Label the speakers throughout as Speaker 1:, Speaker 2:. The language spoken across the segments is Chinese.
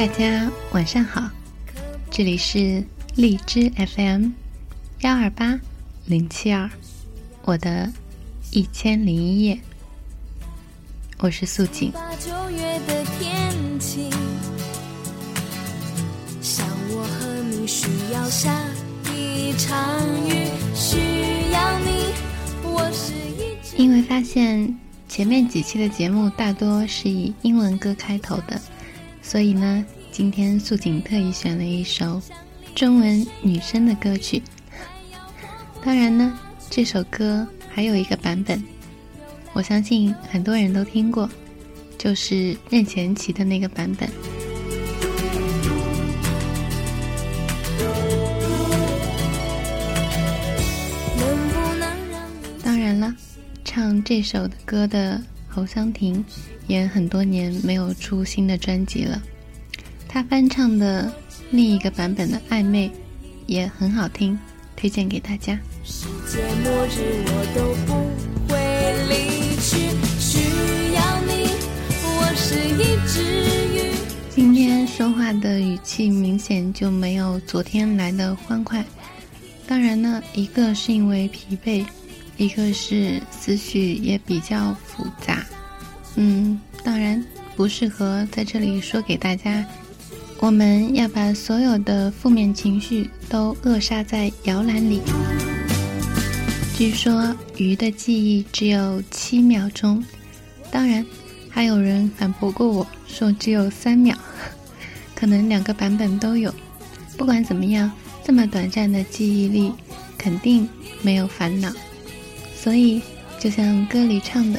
Speaker 1: 大家晚上好，这里是荔枝 FM 幺二八零七二，我的一千零一夜，我是素锦。因为发现前面几期的节目大多是以英文歌开头的，所以呢，今天素锦特意选了一首中文女生的歌曲。当然呢，这首歌还有一个版本，我相信很多人都听过，就是任贤齐的那个版本。当然了。唱这首歌的侯湘婷，也很多年没有出新的专辑了。他翻唱的另一个版本的《暧昧》也很好听，推荐给大家。世界末日我都不会离去，需要你，我是一只鱼。今天说话的语气明显就没有昨天来的欢快。当然呢，一个是因为疲惫。一个是思绪也比较复杂，嗯，当然不适合在这里说给大家。我们要把所有的负面情绪都扼杀在摇篮里。据说鱼的记忆只有七秒钟，当然还有人反驳过我说只有三秒，可能两个版本都有。不管怎么样，这么短暂的记忆力，肯定没有烦恼。所以，就像歌里唱的：“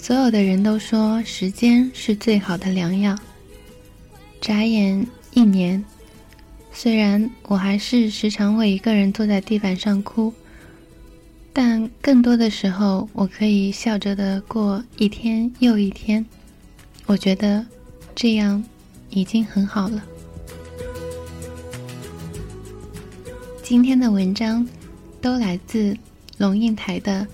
Speaker 1: 所有的人都说时间是最好的良药。眨眼一年，虽然我还是时常会一个人坐在地板上哭，但更多的时候我可以笑着的过一天又一天。我觉得这样已经很好了。今天的文章。都来自龙应台的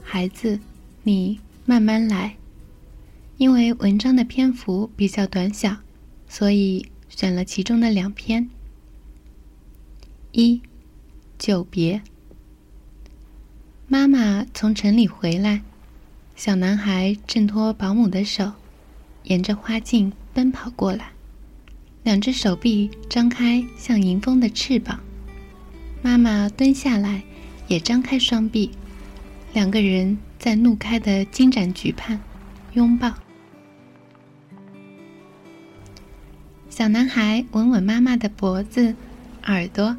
Speaker 1: 孩子，你慢慢来。因为文章的篇幅比较短小，所以选了其中的两篇。一，久别。妈妈从城里回来，小男孩挣脱保姆的手，沿着花径奔跑过来，两只手臂张开像迎风的翅膀。妈妈蹲下来。也张开双臂，两个人在怒开的金盏菊畔拥抱。小男孩吻吻妈妈的脖子、耳朵，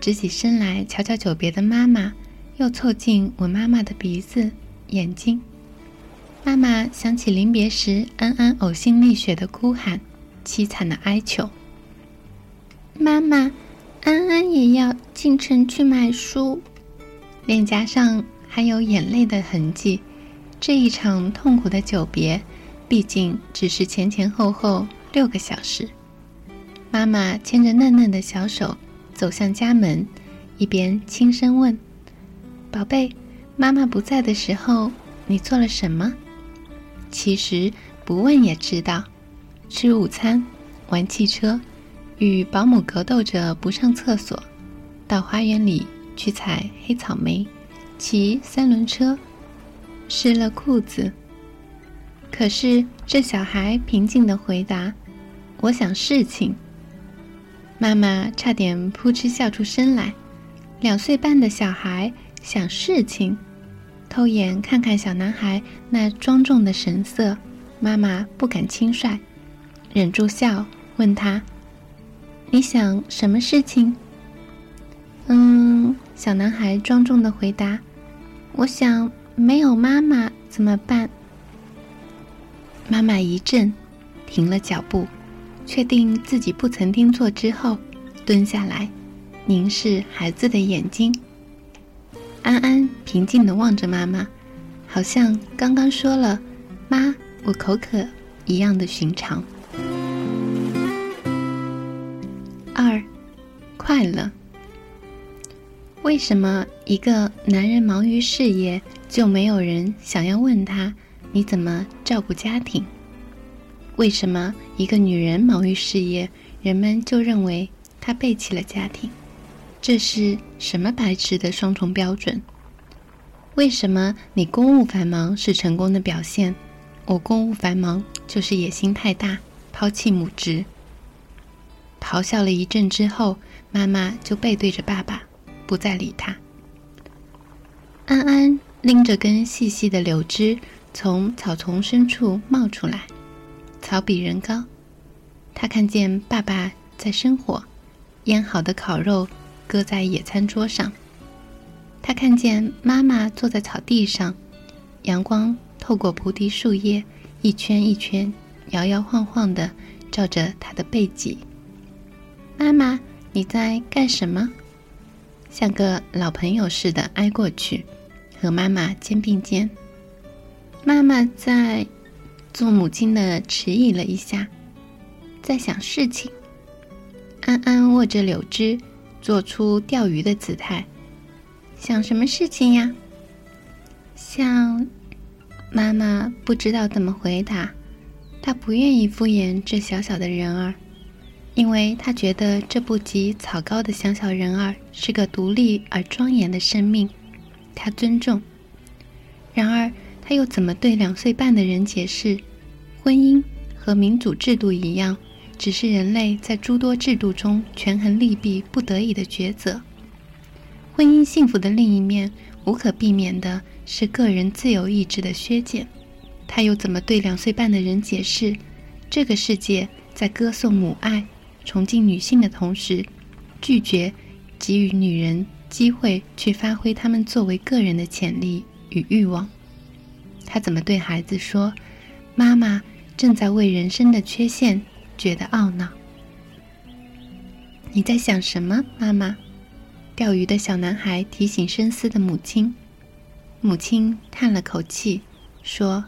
Speaker 1: 直起身来瞧瞧久别的妈妈，又凑近吻妈妈的鼻子、眼睛。妈妈想起临别时安安呕心沥血的哭喊，凄惨的哀求：“妈妈，安安也要进城去买书。”脸颊上还有眼泪的痕迹，这一场痛苦的久别，毕竟只是前前后后六个小时。妈妈牵着嫩嫩的小手走向家门，一边轻声问：“宝贝，妈妈不在的时候，你做了什么？”其实不问也知道：吃午餐，玩汽车，与保姆格斗着不上厕所，到花园里。去采黑草莓，骑三轮车，湿了裤子。可是这小孩平静的回答：“我想事情。”妈妈差点扑哧笑出声来。两岁半的小孩想事情，偷眼看看小男孩那庄重的神色，妈妈不敢轻率，忍住笑问他：“你想什么事情？”嗯。小男孩庄重的回答：“我想没有妈妈怎么办？”妈妈一震，停了脚步，确定自己不曾听错之后，蹲下来，凝视孩子的眼睛。安安平静地望着妈妈，好像刚刚说了“妈，我口渴”一样的寻常。二，快乐。为什么一个男人忙于事业，就没有人想要问他你怎么照顾家庭？为什么一个女人忙于事业，人们就认为她背弃了家庭？这是什么白痴的双重标准？为什么你公务繁忙是成功的表现，我公务繁忙就是野心太大，抛弃母职？咆哮了一阵之后，妈妈就背对着爸爸。不再理他。安安拎着根细细的柳枝，从草丛深处冒出来，草比人高。他看见爸爸在生火，腌好的烤肉搁在野餐桌上。他看见妈妈坐在草地上，阳光透过菩提树叶，一圈一圈，摇摇晃晃的照着他的背脊。妈妈，你在干什么？像个老朋友似的挨过去，和妈妈肩并肩。妈妈在做母亲的迟疑了一下，在想事情。安安握着柳枝，做出钓鱼的姿态。想什么事情呀？想妈妈不知道怎么回答，她不愿意敷衍这小小的人儿。因为他觉得这不及草高的小小人儿是个独立而庄严的生命，他尊重。然而，他又怎么对两岁半的人解释，婚姻和民主制度一样，只是人类在诸多制度中权衡利弊不得已的抉择？婚姻幸福的另一面，无可避免的是个人自由意志的削减。他又怎么对两岁半的人解释，这个世界在歌颂母爱？崇敬女性的同时，拒绝给予女人机会去发挥她们作为个人的潜力与欲望。他怎么对孩子说：“妈妈正在为人生的缺陷觉得懊恼。”你在想什么，妈妈？钓鱼的小男孩提醒深思的母亲。母亲叹了口气，说：“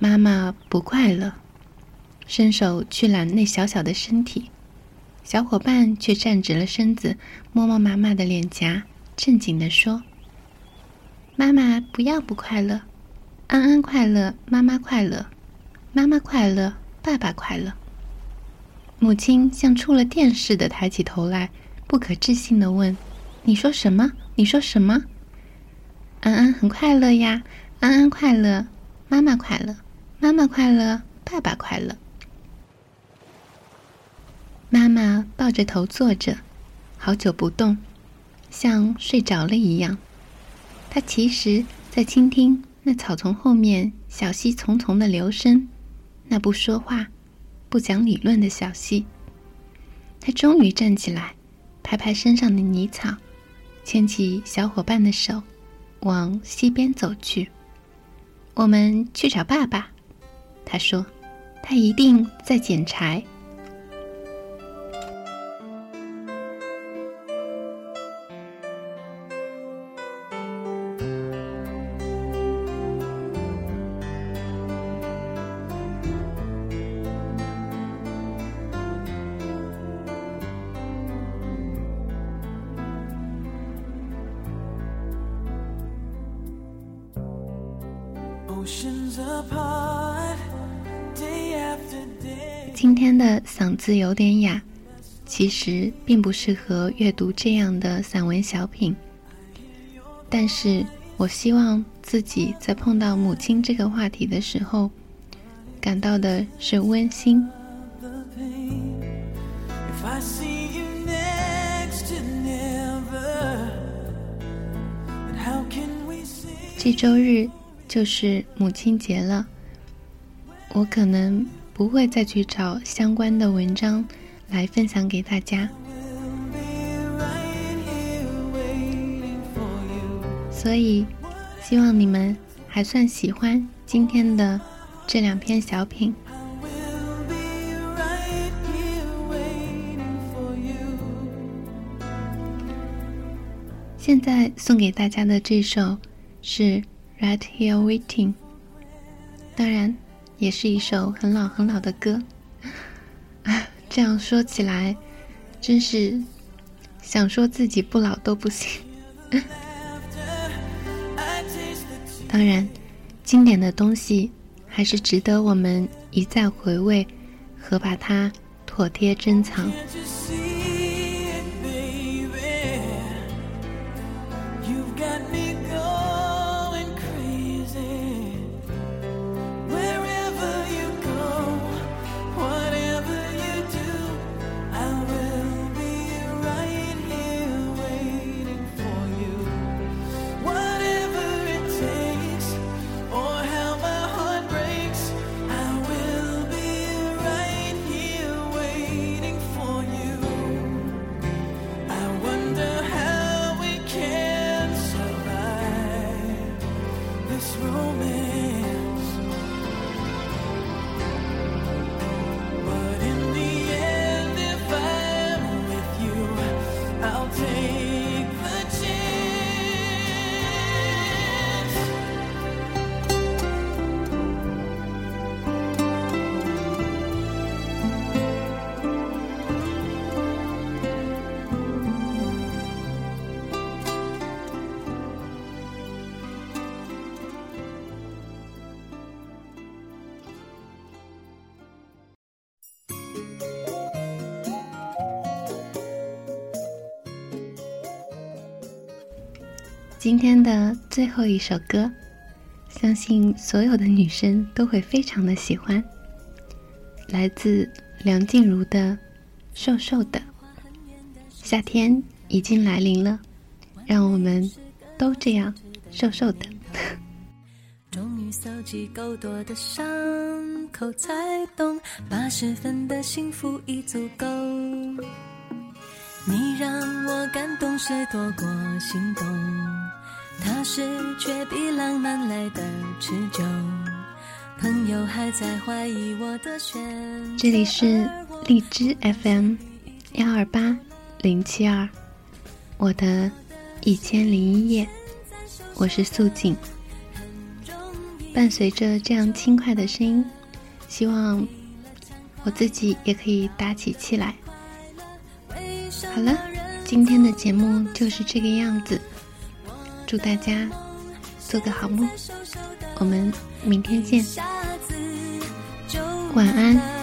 Speaker 1: 妈妈不快乐。”伸手去揽那小小的身体，小伙伴却站直了身子，摸摸妈妈的脸颊，正经地说：“妈妈不要不快乐，安安快乐，妈妈快乐，妈妈快乐，爸爸快乐。”母亲像触了电似的抬起头来，不可置信地问：“你说什么？你说什么？”安安很快乐呀，安安快乐，妈妈快乐，妈妈快乐，爸爸快乐。妈妈抱着头坐着，好久不动，像睡着了一样。她其实在倾听那草丛后面小溪淙淙的流声，那不说话、不讲理论的小溪。她终于站起来，拍拍身上的泥草，牵起小伙伴的手，往溪边走去。我们去找爸爸，他说，他一定在捡柴。今天的嗓子有点哑，其实并不适合阅读这样的散文小品。但是我希望自己在碰到母亲这个话题的时候，感到的是温馨。这周日。就是母亲节了，我可能不会再去找相关的文章来分享给大家。所以希望你们还算喜欢今天的这两篇小品。现在送给大家的这首是 right here waiting。当然。也是一首很老很老的歌。这样说起来，真是想说自己不老都不行。当然，经典的东西还是值得我们一再回味和把它妥帖珍藏。今天的最后一首歌，相信所有的女生都会非常的喜欢。来自梁静茹的《瘦瘦的》。夏天已经来临了，让我们都这样瘦瘦的。
Speaker 2: 终于搜集够多的伤口，才懂八十分的幸福已足够。你让我感动是多过心动。踏实却比浪漫来的持久。朋友还在怀疑我的选
Speaker 1: 这里是荔枝 FM 幺二八零七二，我的一千零一夜，我是素锦。伴随着这样轻快的声音，希望我自己也可以打起气来。好了，今天的节目就是这个样子。祝大家做个好梦，我们明天见，晚安。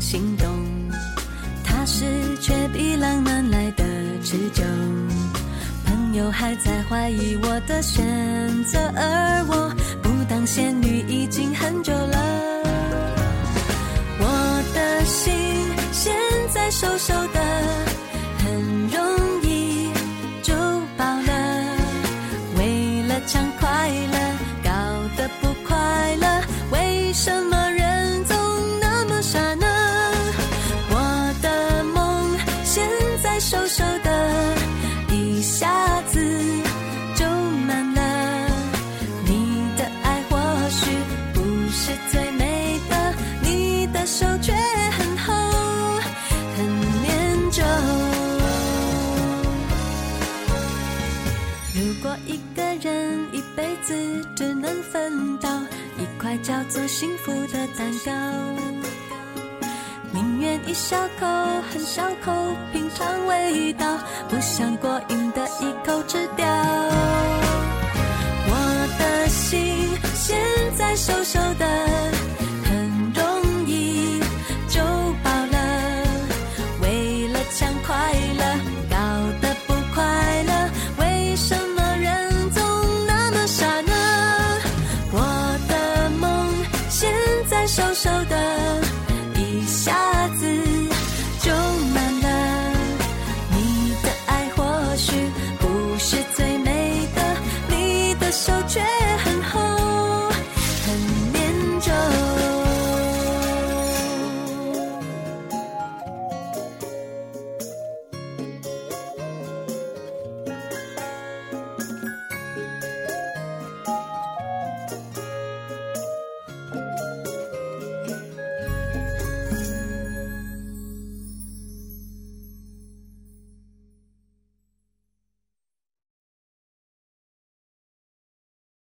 Speaker 2: 心动，踏实却比浪漫来的持久。朋友还在怀疑我的选择，而我不当仙女味道，不想过瘾的一口吃掉。